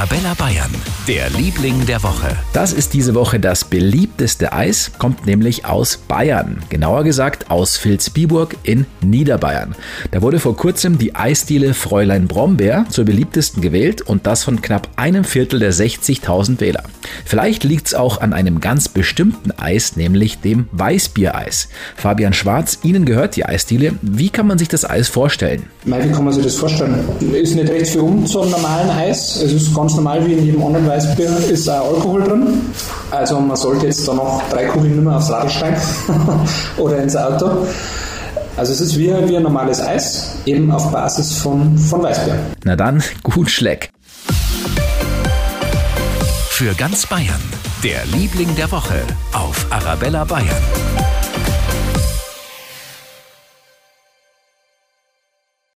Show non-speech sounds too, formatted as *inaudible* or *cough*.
Arabella Bayern, der Liebling der Woche. Das ist diese Woche das beliebteste Eis, kommt nämlich aus Bayern. Genauer gesagt aus Vilsbiburg in Niederbayern. Da wurde vor kurzem die Eisdiele Fräulein Brombeer zur beliebtesten gewählt und das von knapp einem Viertel der 60.000 Wähler. Vielleicht liegt es auch an einem ganz bestimmten Eis, nämlich dem Weißbiereis. Fabian Schwarz, Ihnen gehört die Eisdiele. Wie kann man sich das Eis vorstellen? Wie kann man sich das vorstellen? Ist nicht recht viel um zum normalen Eis. Es ist ganz normal wie in jedem anderen Weißbier, ist auch Alkohol drin. Also man sollte jetzt da noch drei Kugeln nicht mehr aufs Radl steigen *laughs* oder ins Auto. Also es ist wie, wie ein normales Eis, eben auf Basis von, von Weißbier. Na dann, *laughs* gut Schleck. Für ganz Bayern, der Liebling der Woche auf Arabella Bayern.